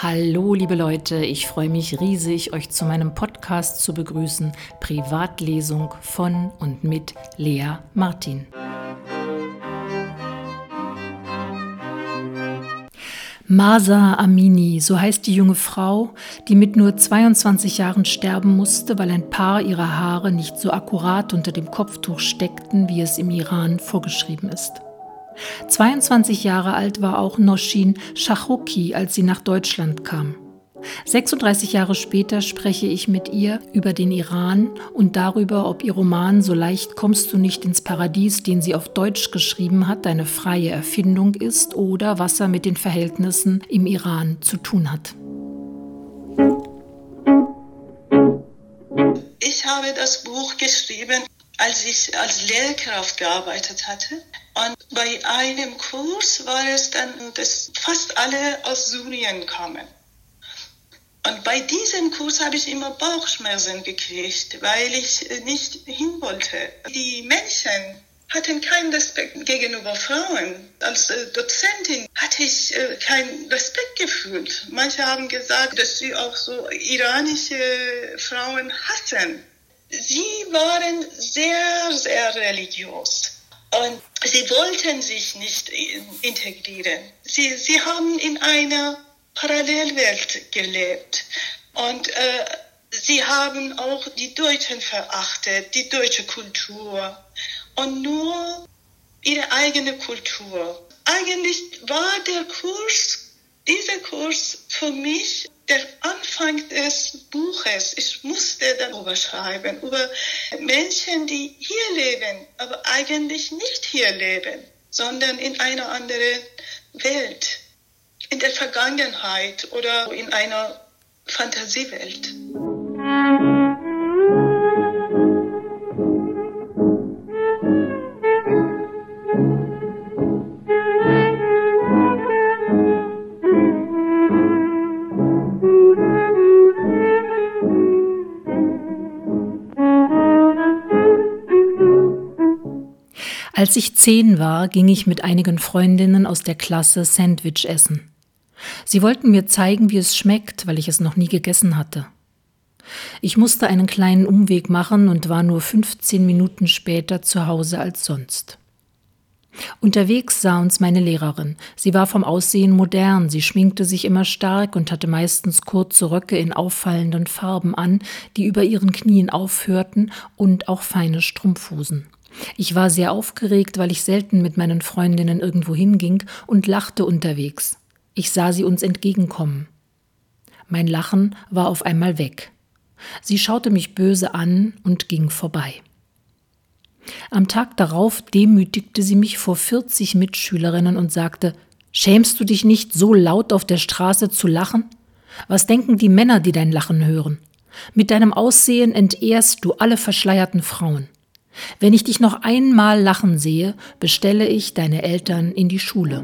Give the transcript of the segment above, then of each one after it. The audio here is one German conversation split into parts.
Hallo liebe Leute, ich freue mich riesig, euch zu meinem Podcast zu begrüßen, Privatlesung von und mit Lea Martin. Masa Amini, so heißt die junge Frau, die mit nur 22 Jahren sterben musste, weil ein paar ihrer Haare nicht so akkurat unter dem Kopftuch steckten, wie es im Iran vorgeschrieben ist. 22 Jahre alt war auch Noshin Shachoki, als sie nach Deutschland kam. 36 Jahre später spreche ich mit ihr über den Iran und darüber, ob ihr Roman So leicht kommst du nicht ins Paradies, den sie auf Deutsch geschrieben hat, eine freie Erfindung ist oder was er mit den Verhältnissen im Iran zu tun hat. Ich habe das Buch geschrieben, als ich als Lehrkraft gearbeitet hatte. Und bei einem Kurs war es dann, dass fast alle aus Syrien kamen. Und bei diesem Kurs habe ich immer Bauchschmerzen gekriegt, weil ich nicht hin wollte. Die Menschen hatten keinen Respekt gegenüber Frauen. Als äh, Dozentin hatte ich äh, keinen Respekt gefühlt. Manche haben gesagt, dass sie auch so iranische Frauen hassen. Sie waren sehr, sehr religiös. Und sie wollten sich nicht integrieren. Sie, sie haben in einer Parallelwelt gelebt. Und äh, sie haben auch die Deutschen verachtet, die deutsche Kultur und nur ihre eigene Kultur. Eigentlich war der Kurs, dieser Kurs für mich der Anfang des Buches. Ich musste darüber schreiben, über Menschen, die hier leben, aber eigentlich nicht hier leben, sondern in einer anderen Welt, in der Vergangenheit oder in einer Fantasiewelt. Als ich zehn war, ging ich mit einigen Freundinnen aus der Klasse Sandwich essen. Sie wollten mir zeigen, wie es schmeckt, weil ich es noch nie gegessen hatte. Ich musste einen kleinen Umweg machen und war nur 15 Minuten später zu Hause als sonst. Unterwegs sah uns meine Lehrerin. Sie war vom Aussehen modern, sie schminkte sich immer stark und hatte meistens kurze Röcke in auffallenden Farben an, die über ihren Knien aufhörten und auch feine Strumpfhosen. Ich war sehr aufgeregt, weil ich selten mit meinen Freundinnen irgendwo hinging und lachte unterwegs. Ich sah sie uns entgegenkommen. Mein Lachen war auf einmal weg. Sie schaute mich böse an und ging vorbei. Am Tag darauf demütigte sie mich vor 40 Mitschülerinnen und sagte, Schämst du dich nicht, so laut auf der Straße zu lachen? Was denken die Männer, die dein Lachen hören? Mit deinem Aussehen entehrst du alle verschleierten Frauen. Wenn ich dich noch einmal lachen sehe, bestelle ich deine Eltern in die Schule.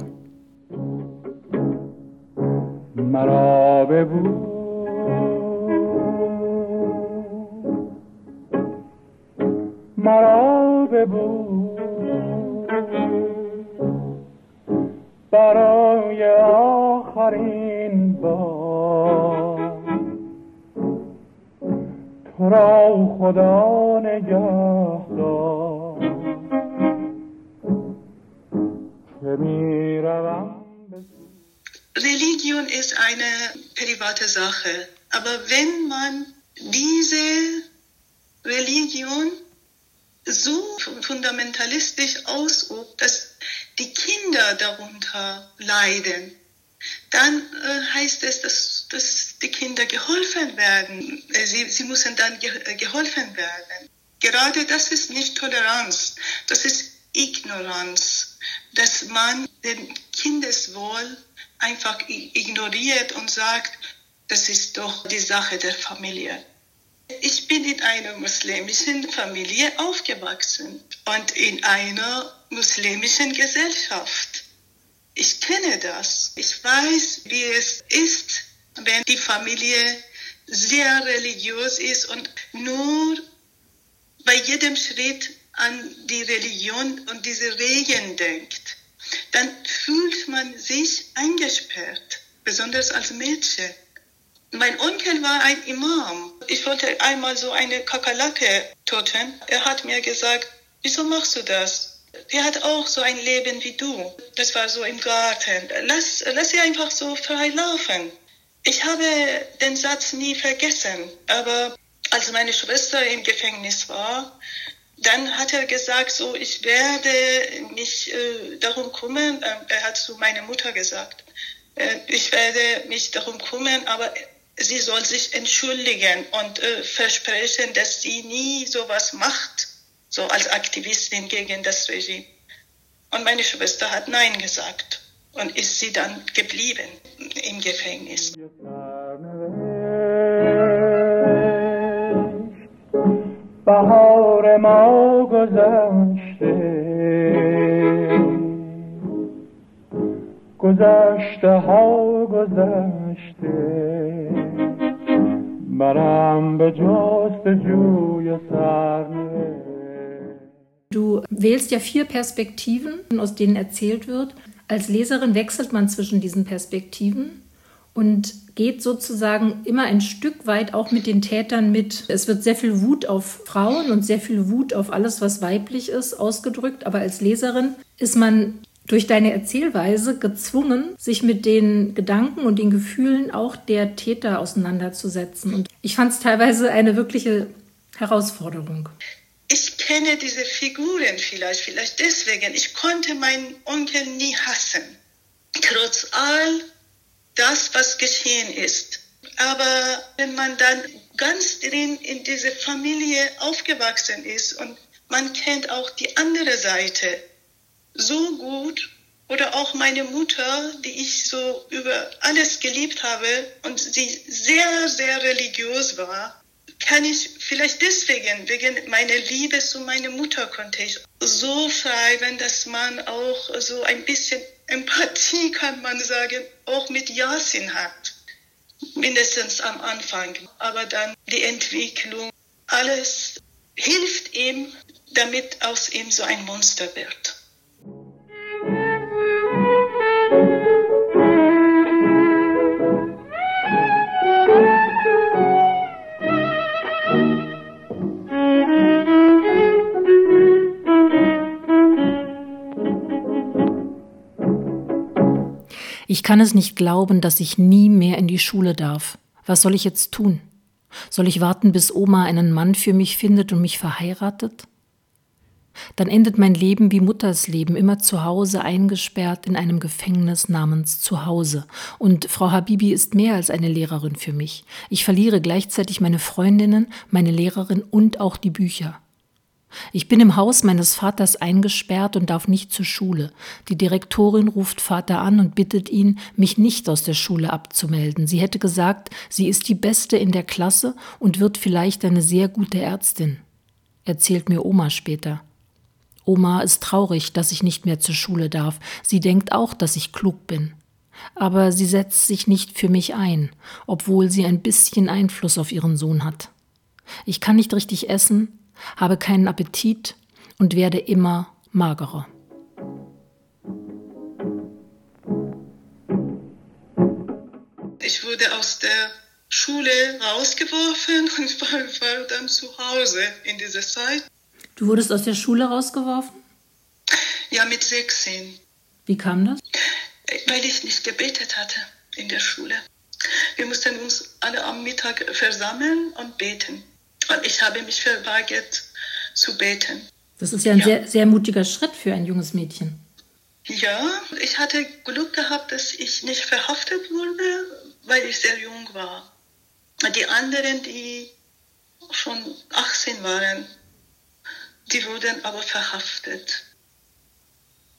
برای آخرین بار را خدا نگهدار Religion ist eine private Sache, aber wenn man diese Religion so fundamentalistisch ausübt, dass die Kinder darunter leiden, dann äh, heißt es, dass, dass die Kinder geholfen werden. Äh, sie, sie müssen dann äh, geholfen werden. Gerade das ist nicht Toleranz, das ist Ignoranz, dass man den Kindeswohl einfach ignoriert und sagt, das ist doch die Sache der Familie. Ich bin in einer muslimischen Familie aufgewachsen und in einer muslimischen Gesellschaft. Ich kenne das. Ich weiß, wie es ist, wenn die Familie sehr religiös ist und nur bei jedem Schritt an die Religion und diese Regeln denkt. Dann fühlt man sich eingesperrt. besonders als Mädchen. Mein Onkel war ein Imam. Ich wollte einmal so eine Kakerlake töten. Er hat mir gesagt, wieso machst du das? Der hat auch so ein Leben wie du. Das war so im Garten. Lass, lass sie einfach so frei laufen. Ich habe den Satz nie vergessen. Aber als meine Schwester im Gefängnis war, dann hat er gesagt, so, ich werde mich äh, darum kümmern. Äh, er hat zu meiner Mutter gesagt, äh, ich werde mich darum kümmern, aber sie soll sich entschuldigen und äh, versprechen, dass sie nie sowas macht, so als Aktivistin gegen das Regime. Und meine Schwester hat Nein gesagt und ist sie dann geblieben im Gefängnis. بهار ما گذشته گذشته ها گذشته مرم به جستجوی Du wählst ja vier Perspektiven, aus denen erzählt wird. Als Leserin wechselt man zwischen diesen Perspektiven und geht sozusagen immer ein Stück weit auch mit den Tätern mit. Es wird sehr viel Wut auf Frauen und sehr viel Wut auf alles, was weiblich ist, ausgedrückt. Aber als Leserin ist man durch deine Erzählweise gezwungen, sich mit den Gedanken und den Gefühlen auch der Täter auseinanderzusetzen. Und ich fand es teilweise eine wirkliche Herausforderung. Ich kenne diese Figuren vielleicht, vielleicht deswegen. Ich konnte meinen Onkel nie hassen. Trotz all das, was geschehen ist. Aber wenn man dann ganz drin in diese Familie aufgewachsen ist und man kennt auch die andere Seite so gut oder auch meine Mutter, die ich so über alles geliebt habe und sie sehr, sehr religiös war, kann ich vielleicht deswegen, wegen meiner Liebe zu meiner Mutter, konnte ich so schreiben, dass man auch so ein bisschen Empathie, kann man sagen, auch mit Yasin hat. Mindestens am Anfang. Aber dann die Entwicklung, alles hilft ihm, damit aus ihm so ein Monster wird. Ich kann es nicht glauben, dass ich nie mehr in die Schule darf. Was soll ich jetzt tun? Soll ich warten, bis Oma einen Mann für mich findet und mich verheiratet? Dann endet mein Leben wie Mutters Leben, immer zu Hause eingesperrt in einem Gefängnis namens Zuhause. Und Frau Habibi ist mehr als eine Lehrerin für mich. Ich verliere gleichzeitig meine Freundinnen, meine Lehrerin und auch die Bücher. Ich bin im Haus meines Vaters eingesperrt und darf nicht zur Schule. Die Direktorin ruft Vater an und bittet ihn, mich nicht aus der Schule abzumelden. Sie hätte gesagt, sie ist die Beste in der Klasse und wird vielleicht eine sehr gute Ärztin. Erzählt mir Oma später. Oma ist traurig, dass ich nicht mehr zur Schule darf. Sie denkt auch, dass ich klug bin. Aber sie setzt sich nicht für mich ein, obwohl sie ein bisschen Einfluss auf ihren Sohn hat. Ich kann nicht richtig essen, habe keinen Appetit und werde immer magerer. Ich wurde aus der Schule rausgeworfen und war, war dann zu Hause in dieser Zeit. Du wurdest aus der Schule rausgeworfen? Ja, mit 16. Wie kam das? Weil ich nicht gebetet hatte in der Schule. Wir mussten uns alle am Mittag versammeln und beten. Und ich habe mich verweigert zu beten. Das ist ja ein ja. Sehr, sehr mutiger Schritt für ein junges Mädchen. Ja, ich hatte Glück gehabt, dass ich nicht verhaftet wurde, weil ich sehr jung war. Die anderen, die schon 18 waren, die wurden aber verhaftet.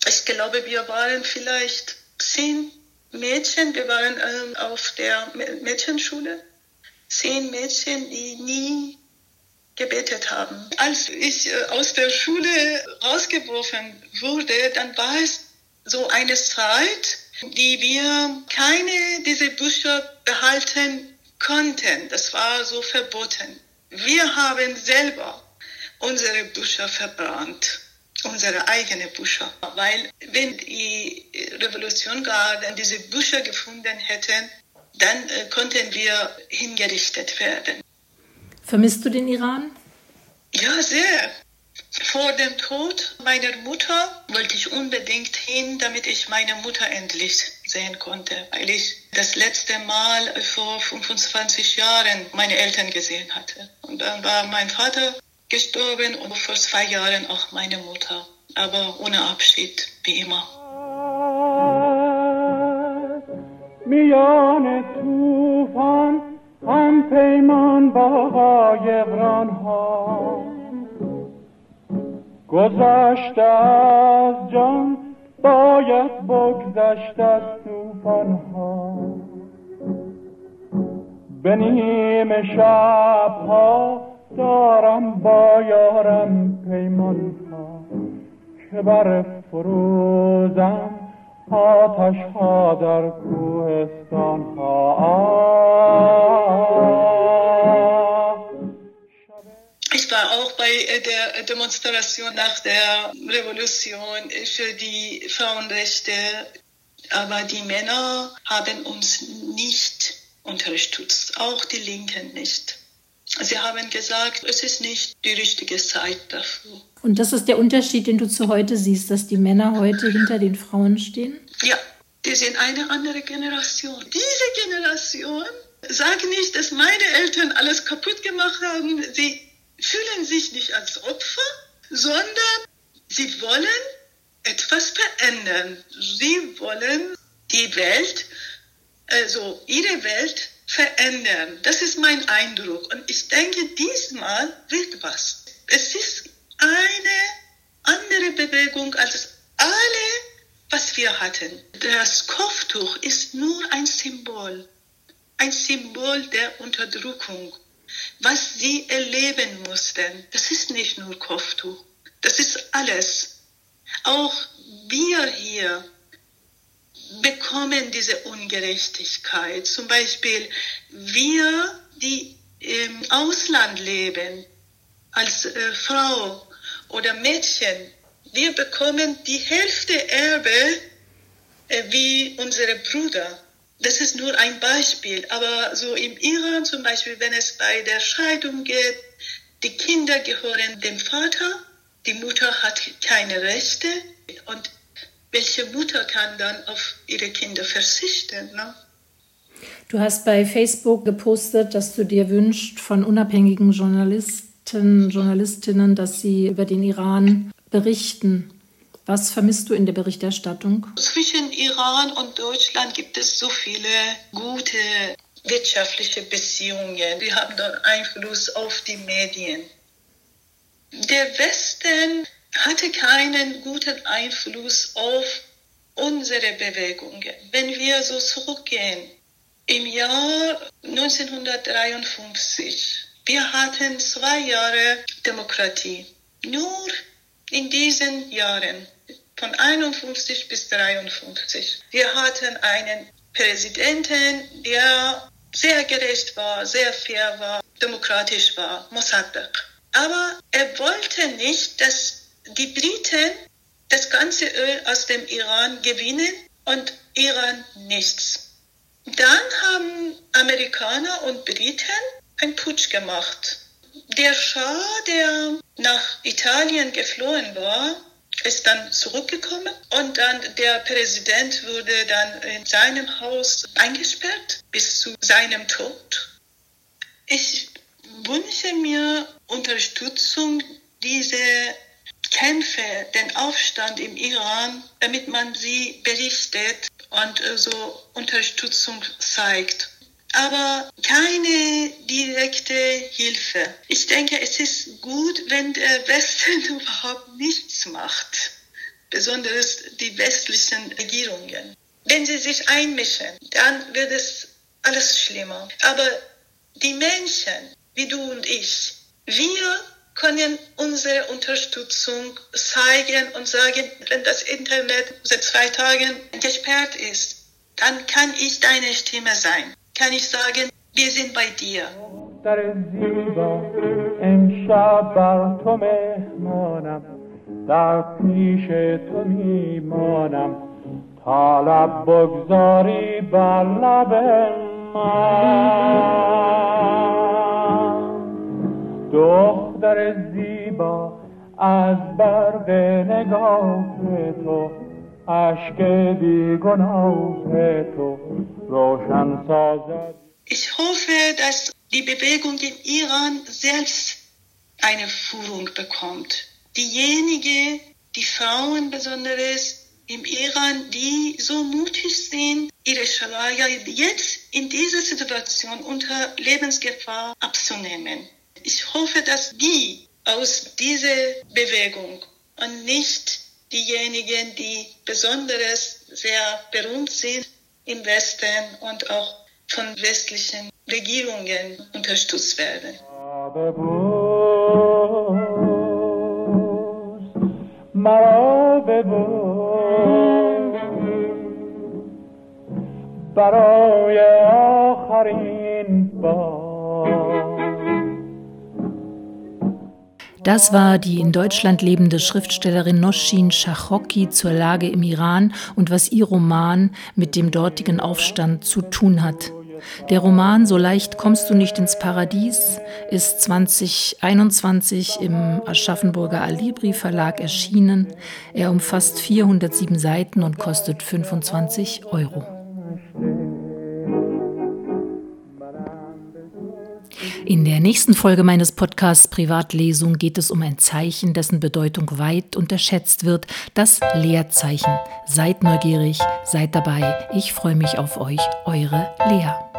Ich glaube, wir waren vielleicht zehn Mädchen, wir waren ähm, auf der Mädchenschule, zehn Mädchen, die nie gebetet haben. Als ich äh, aus der Schule rausgeworfen wurde, dann war es so eine Zeit, die wir keine dieser Bücher behalten konnten. Das war so verboten. Wir haben selber unsere Bücher verbrannt. unsere eigenen Bücher. Weil wenn die Revolutiongarden diese Bücher gefunden hätten, dann äh, konnten wir hingerichtet werden. Vermisst du den Iran? Ja, sehr. Vor dem Tod meiner Mutter wollte ich unbedingt hin, damit ich meine Mutter endlich sehen konnte, weil ich das letzte Mal vor 25 Jahren meine Eltern gesehen hatte. Und dann war mein Vater gestorben und vor zwei Jahren auch meine Mutter, aber ohne Abschied, wie immer. میان توفان هم پیمان با قایقران ها گذشته از جان باید بگذشت از توفان ها به نیم شب ها دارم با یارم پیمان ها که بر فروزم آتش ها در کوهستان ها Ich war auch bei der Demonstration nach der Revolution für die Frauenrechte, aber die Männer haben uns nicht unterstützt, auch die Linken nicht. Sie haben gesagt, es ist nicht die richtige Zeit dafür. Und das ist der Unterschied, den du zu heute siehst, dass die Männer heute hinter den Frauen stehen? Ja, die sind eine andere Generation. Diese Generation sagt nicht, dass meine Eltern alles kaputt gemacht haben. Sie fühlen sich nicht als Opfer, sondern sie wollen etwas verändern. Sie wollen die Welt, also ihre Welt verändern. Das ist mein Eindruck. Und ich denke, diesmal wird was. Es ist eine andere Bewegung als alle, was wir hatten. Das Kopftuch ist nur ein Symbol. Ein Symbol der Unterdrückung. Was sie erleben mussten, das ist nicht nur Kopftuch. Das ist alles. Auch wir hier bekommen diese Ungerechtigkeit. Zum Beispiel wir, die im Ausland leben, als äh, Frau oder Mädchen, wir bekommen die Hälfte Erbe äh, wie unsere Brüder. Das ist nur ein Beispiel, aber so im Iran zum Beispiel, wenn es bei der Scheidung geht, die Kinder gehören dem Vater, die Mutter hat keine Rechte und welche Mutter kann dann auf ihre Kinder verzichten? Ne? Du hast bei Facebook gepostet, dass du dir wünschst von unabhängigen Journalisten, Journalistinnen, dass sie über den Iran berichten. Was vermisst du in der Berichterstattung? Zwischen Iran und Deutschland gibt es so viele gute wirtschaftliche Beziehungen. Wir haben dann Einfluss auf die Medien. Der Westen hatte keinen guten Einfluss auf unsere Bewegungen. Wenn wir so zurückgehen, im Jahr 1953, wir hatten zwei Jahre Demokratie. Nur in diesen Jahren, von 51 bis 53, wir hatten einen Präsidenten, der sehr gerecht war, sehr fair war, demokratisch war, Mossadegh. Aber er wollte nicht, dass die Briten das ganze Öl aus dem Iran gewinnen und Iran nichts. Dann haben Amerikaner und Briten einen Putsch gemacht. Der Schah, der nach Italien geflohen war, ist dann zurückgekommen und dann der Präsident wurde dann in seinem Haus eingesperrt bis zu seinem Tod. Ich wünsche mir Unterstützung, diese Kämpfe, den Aufstand im Iran, damit man sie berichtet und äh, so Unterstützung zeigt. Aber keine direkte Hilfe. Ich denke, es ist gut, wenn der Westen überhaupt nichts macht, besonders die westlichen Regierungen. Wenn sie sich einmischen, dann wird es alles schlimmer. Aber die Menschen, wie du und ich, wir können unsere Unterstützung zeigen und sagen, wenn das Internet seit zwei Tagen gesperrt ist, dann kann ich deine Stimme sein. Kann ich sagen, wir sind bei dir. در پیش تو میمانم تا لب بگذاری بر لب من دختر زیبا از برق نگاه تو عشق بیگناه تو Ich hoffe, dass die Bewegung in Iran selbst eine Führung bekommt. Diejenige, die Frauen besonders im Iran, die so mutig sind, ihre Scharia jetzt in dieser Situation unter Lebensgefahr abzunehmen. Ich hoffe, dass die aus dieser Bewegung und nicht diejenigen, die besonders sehr berühmt sind im Westen und auch von westlichen Regierungen unterstützt werden. مرا برای آخرین بار Das war die in Deutschland lebende Schriftstellerin Noshin Shachocki zur Lage im Iran und was ihr Roman mit dem dortigen Aufstand zu tun hat. Der Roman So leicht kommst du nicht ins Paradies ist 2021 im Aschaffenburger Alibri Verlag erschienen. Er umfasst 407 Seiten und kostet 25 Euro. In der nächsten Folge meines Podcasts Privatlesung geht es um ein Zeichen, dessen Bedeutung weit unterschätzt wird, das Leerzeichen. Seid neugierig, seid dabei. Ich freue mich auf euch, eure Lea.